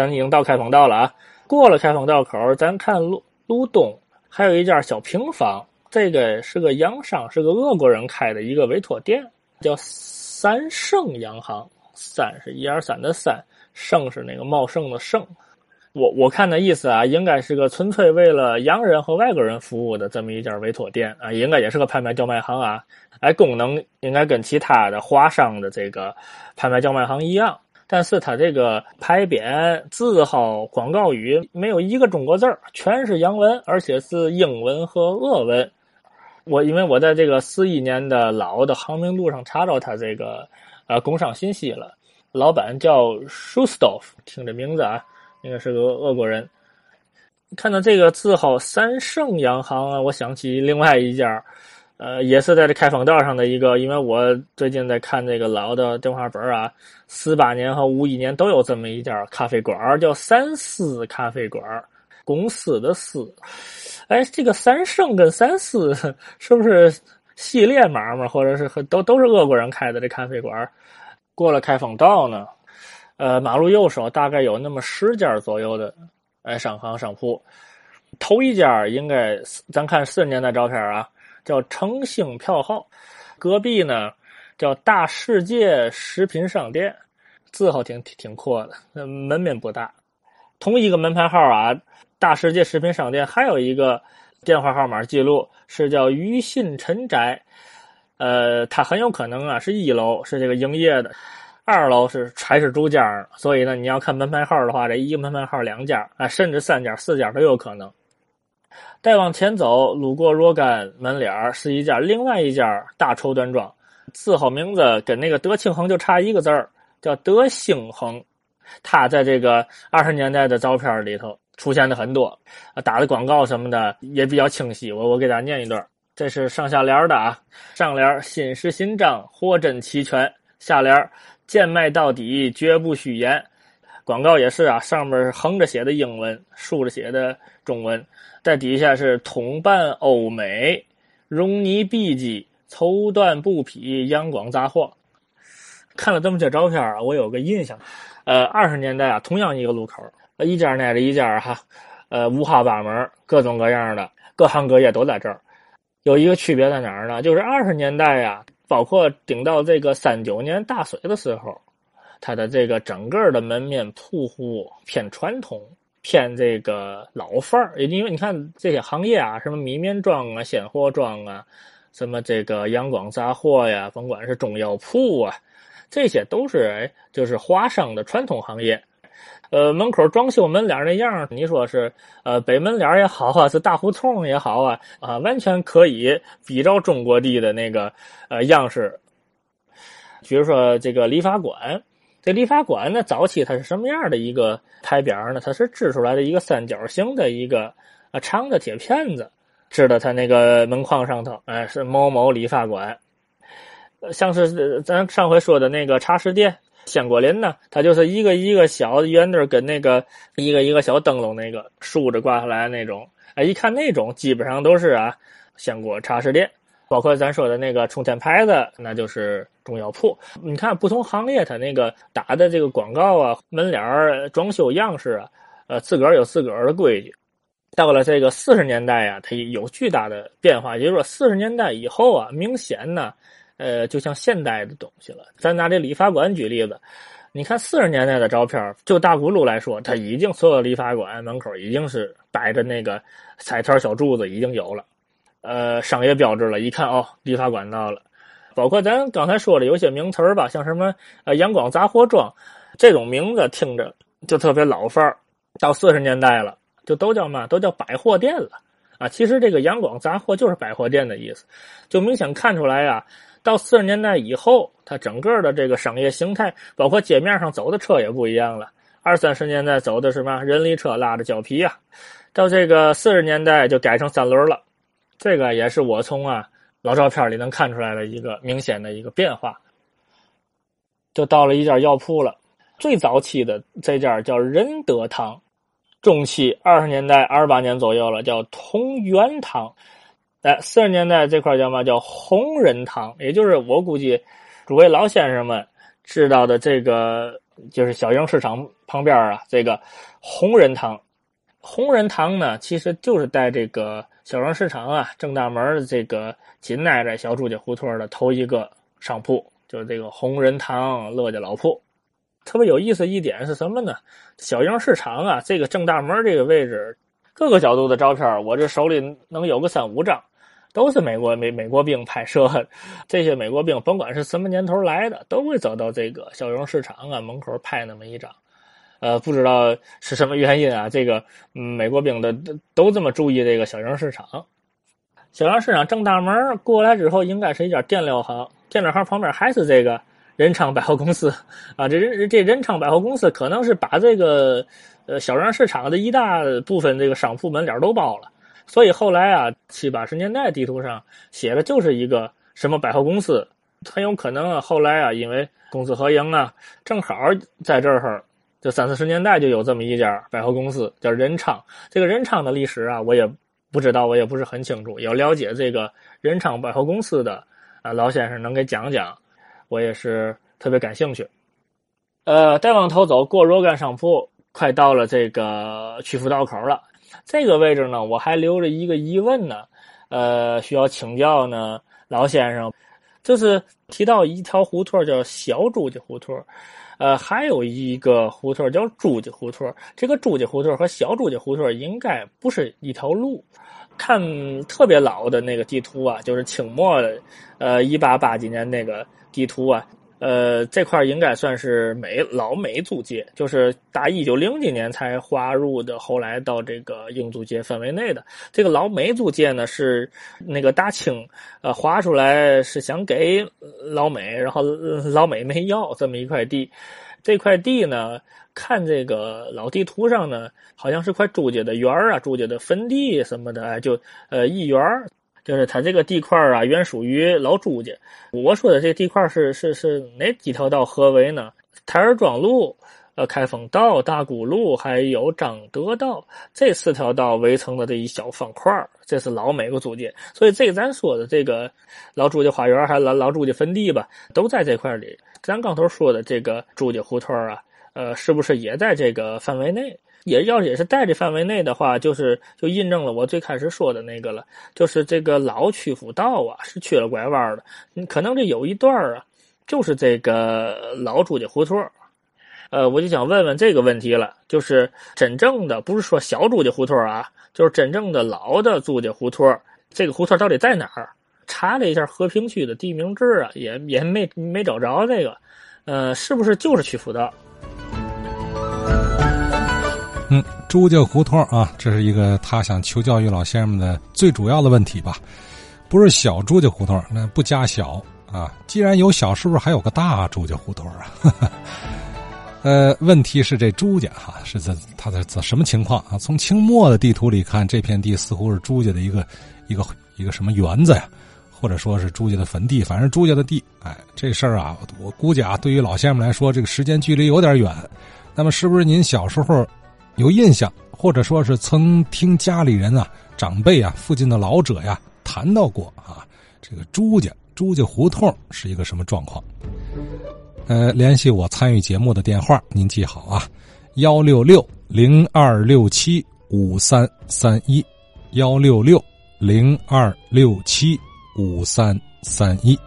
咱已经到开封道了啊。过了开封道口，咱看路路东还有一家小平房，这个是个洋商，是个俄国人开的一个委托店，叫三盛洋行。三是一二三的三，盛是那个茂盛的盛。我我看那意思啊，应该是个纯粹为了洋人和外国人服务的这么一家委托店啊，应该也是个拍卖叫卖行啊。哎，功能应该跟其他的华商的这个拍卖叫卖行一样，但是它这个牌匾、字号、广告语没有一个中国字儿，全是洋文，而且是英文和俄文。我因为我在这个四一年的老的航明路上查着他这个呃工商信息了，老板叫 Shustov，听这名字啊。应该是个俄国人。看到这个字号“三盛洋行”啊，我想起另外一家，呃，也是在这开封道上的一个。因为我最近在看这个老的电话本啊，四八年和五一年都有这么一家咖啡馆，叫三思咖啡馆，公司的思。哎，这个三盛跟三思 是不是系列码嘛？或者是都都是俄国人开的这咖啡馆？过了开封道呢？呃，马路右手大概有那么十家左右的，哎，商行商铺。头一家应该，咱看四十年代照片啊，叫诚兴票号。隔壁呢，叫大世界食品商店，字号挺挺阔的，门面不大。同一个门牌号啊，大世界食品商店还有一个电话号码记录是叫余信陈宅，呃，它很有可能啊是一楼是这个营业的。二楼是还是住家，所以呢，你要看门牌号的话，这一个门牌号两家啊，甚至三家、四家都有可能。再往前走，路过若干门脸儿是一家另外一家大绸缎庄，字号名字跟那个德庆恒就差一个字儿，叫德兴恒。他在这个二十年代的照片里头出现的很多，打的广告什么的也比较清晰。我我给大家念一段，这是上下联的啊，上联新式新章，货真齐全，下联。贱卖到底，绝不虚言。广告也是啊，上面横着写的英文，竖着写的中文，在底下是统办欧美，绒呢碧鸡，绸缎布匹，阳光杂货。看了这么些照片啊，我有个印象，呃，二十年代啊，同样一个路口，一家挨着一家哈，呃，五花八门，各种各样的，各行各业都在这儿。有一个区别在哪儿呢？就是二十年代呀。包括顶到这个三九年大水的时候，它的这个整个的门面铺户偏传统，偏这个老范儿。因为你看这些行业啊，什么米面庄啊、鲜货庄啊，什么这个阳光杂货呀，甭管是中药铺啊，这些都是哎，就是华商的传统行业。呃，门口装修门脸那样，你说是呃北门脸也好啊，是大胡同也好啊，啊，完全可以比照中国地的那个呃样式。比如说这个理发馆，这理发馆呢，早期它是什么样的一个牌匾呢？它是支出来的一个三角形的一个啊长的铁片子，支到它那个门框上头，哎，是某某理发馆。像是咱上回说的那个茶食店。鲜果林呢，它就是一个一个小圆灯，跟那个一个一个小灯笼那个竖着挂下来那种。哎，一看那种基本上都是啊，鲜果茶食店，包括咱说的那个冲天牌子，那就是中药铺。你看不同行业它那个打的这个广告啊，门脸儿装修样式啊，呃，自个儿有自个儿的规矩。到了这个四十年代啊，它有巨大的变化，也就是说四十年代以后啊，明显呢。呃，就像现代的东西了。咱拿这理发馆举例子，你看四十年代的照片，就大鼓路来说，它已经所有理发馆门口已经是摆着那个彩条小柱子，已经有了，呃，商业标志了。一看哦，理发馆到了。包括咱刚才说的有些名词儿吧，像什么呃阳光杂货庄这种名字，听着就特别老范儿。到四十年代了，就都叫嘛，都叫百货店了啊。其实这个阳光杂货就是百货店的意思，就明显看出来呀。到四十年代以后，它整个的这个商业形态，包括街面上走的车也不一样了。二三十年代走的什么人力车拉着胶皮呀，到这个四十年代就改成三轮了。这个也是我从啊老照片里能看出来的一个明显的一个变化。就到了一家药铺了，最早期的这家叫仁德堂，中期二十年代二十八年左右了，叫同源堂。哎，四十年代这块叫嘛？叫红仁堂，也就是我估计诸位老先生们知道的这个就是小营市场旁边啊，这个红仁堂。红仁堂呢，其实就是在这个小营市场啊正大门这个紧挨着小朱家胡同的头一个商铺，就是这个红仁堂乐家老铺。特别有意思一点是什么呢？小营市场啊，这个正大门这个位置，各个角度的照片，我这手里能有个三五张。都是美国美美国兵拍摄，这些美国兵甭管是什么年头来的，都会走到这个小营市场啊门口拍那么一张。呃，不知道是什么原因啊，这个嗯美国兵的都这么注意这个小型市场。小型市场正大门过来之后，应该是一家电料行，电料行旁边还是这个仁昌百货公司啊。这仁这仁昌百货公司可能是把这个呃小营市场的一大部分这个商铺门脸都包了。所以后来啊，七八十年代地图上写的就是一个什么百货公司，很有可能啊，后来啊，因为公私合营啊，正好在这儿，就三四十年代就有这么一家百货公司，叫仁昌。这个仁昌的历史啊，我也不知道，我也不是很清楚。要了解这个仁昌百货公司的啊，老先生能给讲讲，我也是特别感兴趣。呃，再往头走，过若干商铺，快到了这个曲阜道口了。这个位置呢，我还留着一个疑问呢，呃，需要请教呢，老先生，就是提到一条胡同叫小朱家胡同，呃，还有一个胡同叫朱家胡同。这个朱家胡同和小朱家胡同应该不是一条路。看特别老的那个地图啊，就是清末的，呃，一八八几年那个地图啊。呃，这块应该算是美老美租界，就是打一九零几年才划入的，后来到这个英租界范围内的。这个老美租界呢，是那个大清呃划出来是想给老美，然后老美没要这么一块地。这块地呢，看这个老地图上呢，好像是块朱家的园啊，朱家的坟地什么的，就呃一园就是他这个地块啊，原属于老朱家。我说的这地块是是是哪几条道合围呢？台儿庄路、呃开封道、大沽路，还有张德道这四条道围成的这一小方块这是老美国租界。所以这个咱说的这个老朱家花园，还老老朱家坟地吧，都在这块里。咱刚头说的这个朱家胡同啊，呃，是不是也在这个范围内？也要也是在这范围内的话，就是就印证了我最开始说的那个了，就是这个老曲阜道啊是缺了拐弯的，可能这有一段啊，就是这个老朱家胡同呃，我就想问问这个问题了，就是真正的不是说小朱家胡同啊，就是真正的老的朱家胡同这个胡同到底在哪儿？查了一下和平区的地名志啊，也也没没找着这个，呃，是不是就是曲阜道？嗯，朱家胡同啊，这是一个他想求教于老先生们的最主要的问题吧？不是小朱家胡同，那不加小啊。既然有小，是不是还有个大朱家胡同啊？呃，问题是这朱家哈是在他的什么情况啊？从清末的地图里看，这片地似乎是朱家的一个一个一个什么园子呀，或者说是朱家的坟地，反正朱家的地。哎，这事儿啊，我估计啊，对于老先生们来说，这个时间距离有点远。那么，是不是您小时候？有印象，或者说是曾听家里人啊、长辈啊、附近的老者呀谈到过啊，这个朱家朱家胡同是一个什么状况？呃，联系我参与节目的电话，您记好啊，幺六六零二六七五三三一，幺六六零二六七五三三一。